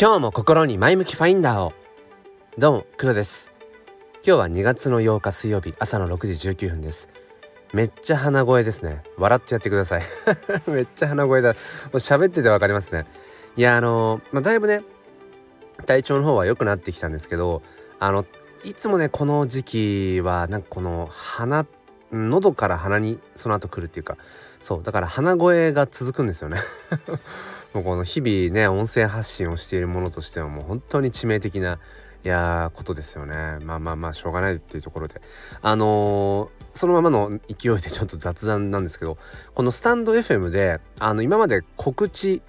今日も心に前向きファインダーを。どうも黒です。今日は2月の8日水曜日朝の6時19分です。めっちゃ鼻声ですね。笑ってやってください。めっちゃ鼻声だ。もう喋っててわかりますね。いやあのまあ、だいぶね体調の方は良くなってきたんですけどあのいつもねこの時期はなんかこの鼻喉から鼻にその後来るっていうか。そうだから鼻声が続くんですよね。もうこの日々ね音声発信をしているものとしてはもう本当に致命的ないやことですよね。まあまあまあしょうがないっていうところで。あのー、そのままの勢いでちょっと雑談なんですけどこのスタンド FM であの今まで告知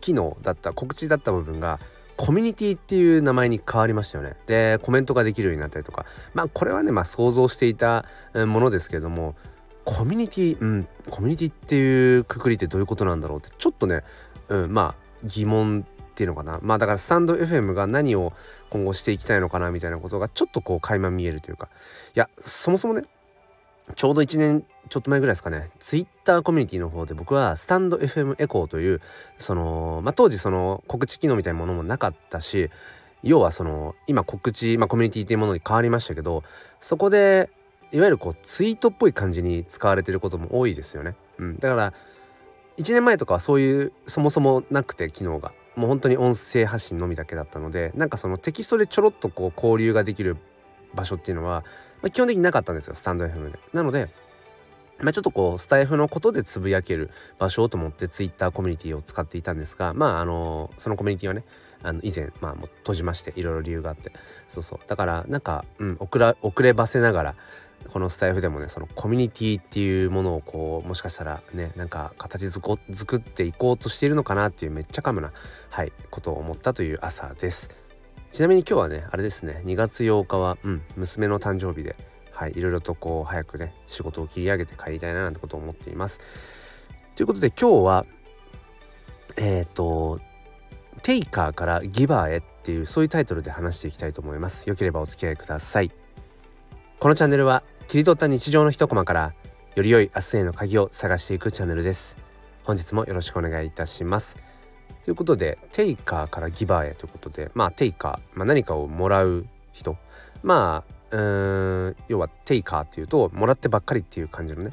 機能だった告知だった部分がコミュニティっていう名前に変わりましたよね。でコメントができるようになったりとか。まあこれはねまあ想像していたものですけれどもコミュニティうんコミュニティっていうくくりってどういうことなんだろうってちょっとね、うん、まあ疑問っていうのかな。まあだからスタンド FM が何を今後していきたいのかなみたいなことがちょっとこう垣間見えるというか。いやそもそもねちょうど1年ちょっと前ぐらいですかね。ツイッターコミュニティの方で僕はスタンド FM エコーというその、まあ、当時その告知機能みたいなものもなかったし要はその今告知、まあ、コミュニティっていうものに変わりましたけどそこでいわゆるこうツイートっぽい感じに使われてることも多いですよね。うん、だから1年前とかはそういうそもそもなくて機能が。もう本当に音声発信のみだけだったのでなんかそのテキストでちょろっとこう交流ができる場所っていうのは、まあ、基本的になかったんですよスタンド FM で。なので。まあ、ちょっとこうスタイフのことでつぶやける場所と思ってツイッターコミュニティを使っていたんですがまああのそのコミュニティはねあの以前まあもう閉じましていろいろ理由があって。そうそう。だからなんか、うん、遅ら遅ればせながらこのスタイフでもねそのコミュニティっていうものをこうもしかしたらねなんか形作っていこうとしているのかなっていうめっちゃカムなはいことを思ったという朝です。ちなみに今日はねあれですね2月8日はうん娘の誕生日ではいいろいろとこう早くね仕事を切り上げて帰りたいななんてことを思っています。ということで今日はえっ、ー、とテイカーからギバーへっていうそういうタイトルで話していきたいと思います。よければお付き合いください。このチャンネルは切り取った日常の一コマからより良い明日への鍵を探していくチャンネルです。本日もよろしくお願いいたします。ということでテイカーからギバーへということでまあテイカー、まあ、何かをもらう人。まあうーん要はテイカーっていうともらってばっかりっていう感じのね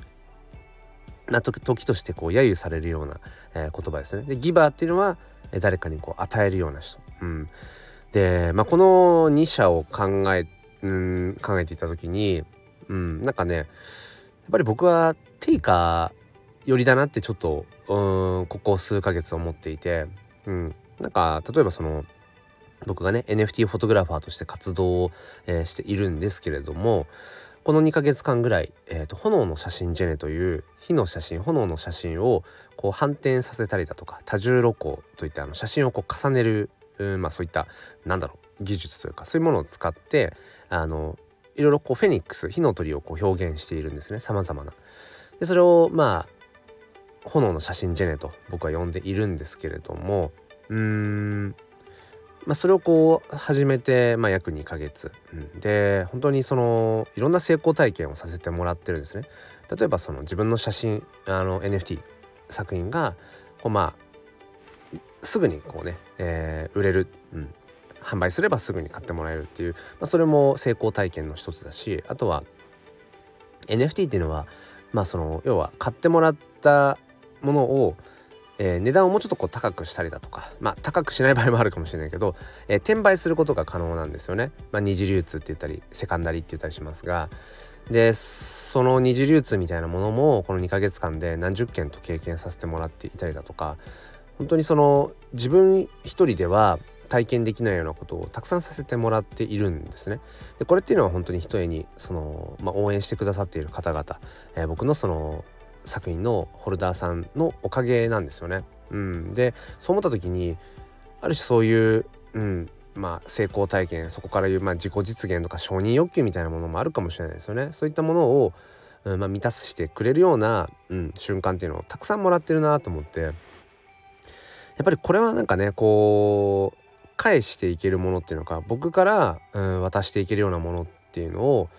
な時としてこう揶揄されるような、えー、言葉ですね。でギバーっていうのは誰かにこう与えるような人、うん、で、まあ、この2者を考えうん考えていた時に、うん、なんかねやっぱり僕はテイカ寄りだなってちょっとうんここ数ヶ月思っていて、うん、なんか例えばその僕がね NFT フォトグラファーとして活動を、えー、しているんですけれどもこの2ヶ月間ぐらい、えーと、炎の写真ジェネという火の写真炎の写真をこう反転させたりだとか多重露光といったあの写真をこう重ねる、うん、まあそういったなんだろう技術というかそういうものを使ってあのいろいろこうフェニックス火の鳥をこう表現しているんですね。さまざまな。でそれをまあ炎の写真ジェネと僕は呼んでいるんですけれどもうーんまあ、それをこう始めて、まあ、約2ヶ月、うん、で本当にそのいろんな成功体験をさせてもらってるんですね。例えばその自分の写真あの NFT 作品がこうまあすぐにこうね、えー、売れる、うん、販売すればすぐに買ってもらえるっていう、まあ、それも成功体験の一つだしあとは NFT っていうのはまあその要は買ってもらったものを、えー、値段をもうちょっとこう高くしたりだとかまあ高くしない場合もあるかもしれないけど、えー、転売することが可能なんですよね。まあ、二次流通って言ったりセカンダリーって言ったりしますがでその二次流通みたいなものもこの2ヶ月間で何十件と経験させてもらっていたりだとか本当にその自分一人では体験できないようなことをたくさんさせてもらっているんですね。でこれっていうのは本当にひとえにその、まあ、応援してくださっている方々、えー、僕のその作品のホルダーさんのおかげなんですよね。うん、でそう思った時にある種そういう、うんまあ、成功体験そこからいう、まあ、自己実現とか承認欲求みたいなものもあるかもしれないですよね。そういったものを、うんまあ、満たしてくれるような、うん、瞬間っていうのをたくさんもらってるなと思ってやっぱりこれはなんかねこう返していけるものっていうのか僕から、うん、渡していけるようなものっていうのを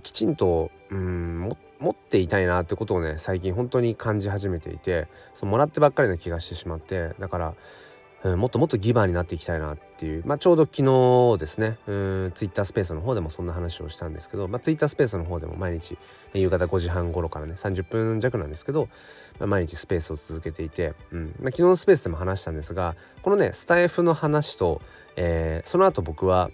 きちんと、うん、持っていたいなってことをね最近本当に感じ始めていてそうもらってばっかりな気がしてしまってだから、うん、もっともっとギバーになっていきたいなっっていう、まあ、ちょうど昨日ですね。うんツイッタースペースの方でもそんな話をしたんですけど、まあ、ツイッタースペースの方でも毎日夕方5時半頃からね30分弱なんですけど、まあ、毎日スペースを続けていて、うんまあ、昨日のスペースでも話したんですがこのねスタイフの話と、えー、その後僕は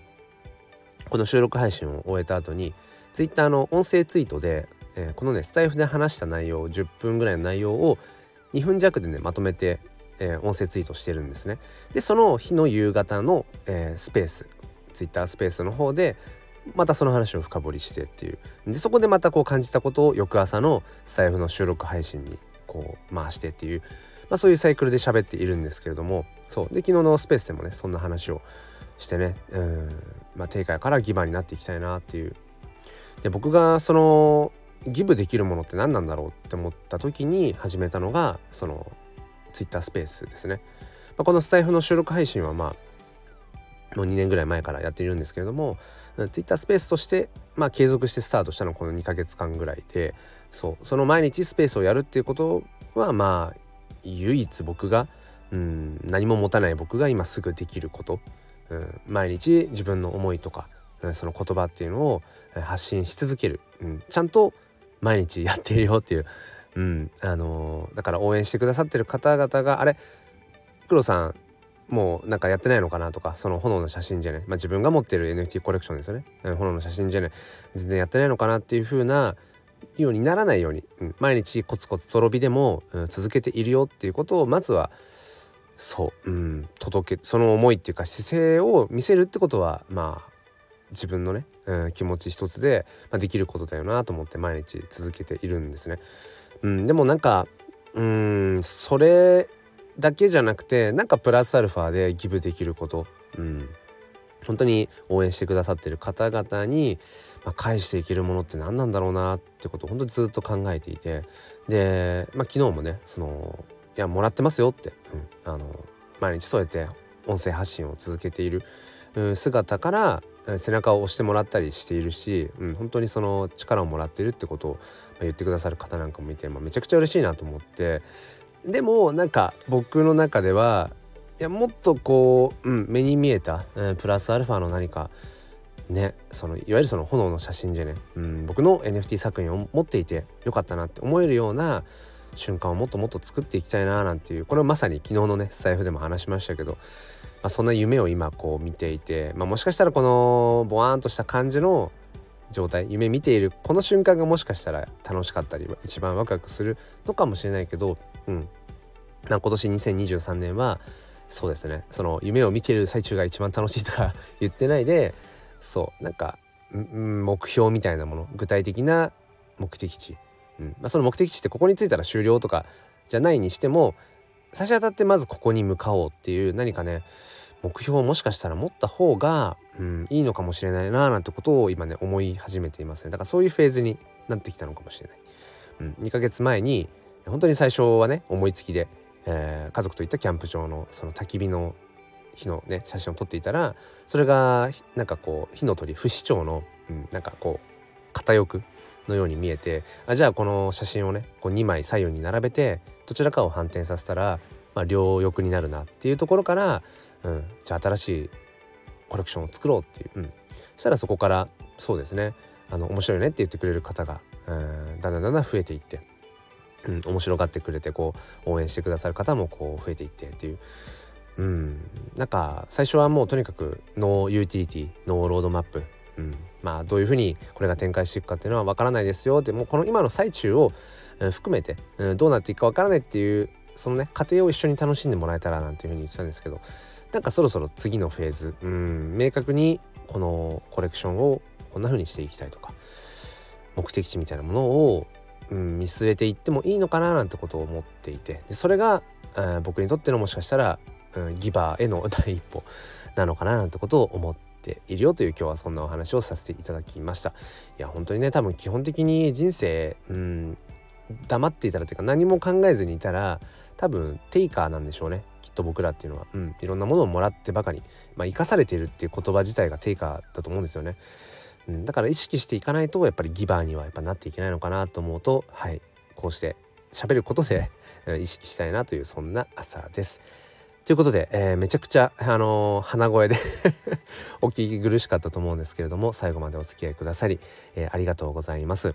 この収録配信を終えた後にツイッターの音声ツイートで、えー、このねスタイフで話した内容10分ぐらいの内容を2分弱でねまとめてえー、音声ツイートしてるんですね。でその日の夕方の、えー、スペースツイッタースペースの方でまたその話を深掘りしてっていう。でそこでまたこう感じたことを翌朝のスタイフの収録配信にこう回してっていう、まあ、そういうサイクルで喋っているんですけれども。そう。で昨日のスペースでもねそんな話をしてねうん、まあ、定価からギバーになっていきたいなっていう。で僕がそのギブできるものって何なんだろうって思った時に始めたのがそのツイッタースペースですね、まあ、このスタイフの収録配信はまあもう2年ぐらい前からやっているんですけれどもツイッタースペースとしてまあ継続してスタートしたのこの2ヶ月間ぐらいでそうその毎日スペースをやるっていうことはまあ唯一僕がうん何も持たない僕が今すぐできること、うん、毎日自分の思いとか、うん、その言葉っていうのを発信し続ける、うん、ちゃんと毎日やっているよっていううんあのー、だから応援してくださってる方々があれ黒さんもうなんかやってないのかなとかその炎の写真じゃね、まあ、自分が持ってる NFT コレクションですよね、うん、炎の写真じゃね全然やってないのかなっていう風なようにならないように、うん、毎日コツコツとろ火でも、うん、続けているよっていうことをまずはそう、うん、届けその思いっていうか姿勢を見せるってことはまあ自分のね、うん、気持ち一つで、まあ、できることだよなと思って毎日続けているんですね。うん、でもなんかうんそれだけじゃなくてなんかプラスアルファでギブできること、うん、本当に応援してくださってる方々に、まあ、返していけるものって何なんだろうなってことを本当にずっと考えていて。で、まあ、昨日もねそのいやもらってますよって、うん、あの毎日そうやって音声発信を続けている姿から背中を押してもらったりしているし、うん、本当にその力をもらってるってことを言ってくださる方なんかもいて、まあ、めちゃくちゃ嬉しいなと思って。でもなんか僕の中ではいやもっとこう、うん、目に見えた、うん、プラスアルファの何かねそのいわゆるその炎の写真じゃね、うん、僕の NFT 作品を持っていてよかったなって思えるような瞬間をもっともっと作っていきたいななんていうこれはまさに昨日のねスタイフでも話しましたけどまあ、そんな夢を今こう見ていて、まあ、もしかしたらこのボワーンとした感じの状態夢見ているこの瞬間がもしかしたら楽しかったり一番ワクワクするのかもしれないけど、うん、今年2023年はそうですね。その夢を見ている最中が一番楽しいとか 言ってないでそう。なんか目標みたいなもの具体的な目的地、うん。まあ、その目的地ってここに着いたら終了とかじゃないにしても差し当たってまずここに向かおうっていう何かね目標をもしかしたら持った方が、うん、いいのかもしれないななんてことを今ね思い始めていますね。だからそういうフェーズになってきたのかもしれない、うん、2ヶ月前に本当に最初はね思いつきで、えー、家族と行ったキャンプ場のその焚き火の火のね写真を撮っていたらそれがなんかこう火の鳥不死鳥の、うん、なんかこう片翼のように見えてあじゃあこの写真をねこう2枚左右に並べてどちらかを反転させたら、まあ、両翼になるなっていうところから、うん、じゃあ新しいコレクションを作ろうっていう、うん、そしたらそこからそうですね。あの面白いねって言ってくれる方が、うん、だんだんだんだん増えていって、うん、面白がってくれてこう応援してくださる方もこう増えていってっていう。うん、なんか最初はもうとにかく no utility no roadmap、うん、まあどういうふうにこれが展開していくかっていうのはわからないですよ。ってもこの今の最中を含めて、うん、どうなっていくかわからないっていうそのね過程を一緒に楽しんでもらえたらなんていうふうに言ってたんですけどなんかそろそろ次のフェーズうん明確にこのコレクションをこんな風にしていきたいとか目的地みたいなものを、うん、見据えていってもいいのかななんてことを思っていてでそれが、え僕にとってのもしかしたら、うん、ギバーへの第一歩なのかななんてことを思ってているよという今日はそんなお話をさせていただきました。いや本当にね多分基本的に人生うん黙っていたらというか何も考えずにいたら多分テイカーなんでしょうね。きっと僕らっていうのは、うん、いろんなものをもらってばかり、まあ、生かされているっていう言葉自体がテイカーだと思うんですよね、うん、だから意識していかないとやっぱりギバーにはやっぱなっていけないのかなと思うとはいこうして喋ることで意識したいなというそんな朝です。ということで、えー、めちゃくちゃ、あのー、鼻声で お聞き苦しかったと思うんですけれども最後までお付き合いくださり、えー、ありがとうございます。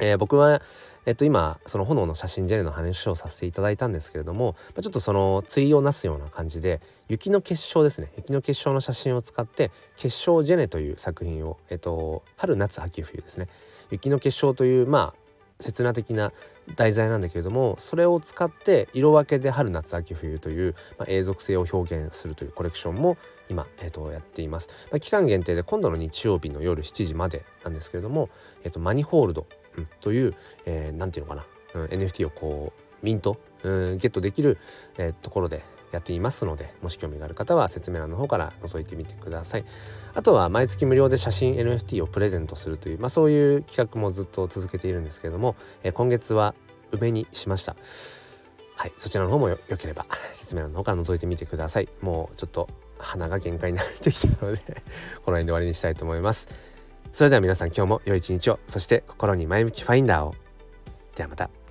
え僕は、えっと、今その炎の写真ジェネの話をさせていただいたんですけれども、まちょっとその対をなすような感じで雪の結晶ですね雪の結晶の写真を使って結晶ジェネという作品を、えっと、春夏秋冬ですね雪の結晶というまあ刹那的な題材なんだけれどもそれを使って色分けで春夏秋冬という、まあ、永続性を表現するというコレクションも今、えーと、やっています、まあ、期間限定で今度の日曜日の夜7時までなんですけれども、えーと、マニホールド、うん、という何、えー、て言うのかな、うん、NFT をこうミント、うん、ゲットできる、えー、ところでやっていますのでもし興味がある方は説明欄の方から覗いてみてください。あとは毎月無料で写真 NFT をプレゼントするという、まあ、そういう企画もずっと続けているんですけれども、えー、今月は梅にしました。はいそちらの方もよければ説明欄の方から覗いてみてください。もうちょっと鼻が限界になってきたので この辺で終わりにしたいと思います。それでは皆さん今日も良い一日をそして心に前向きファインダーを。ではまた。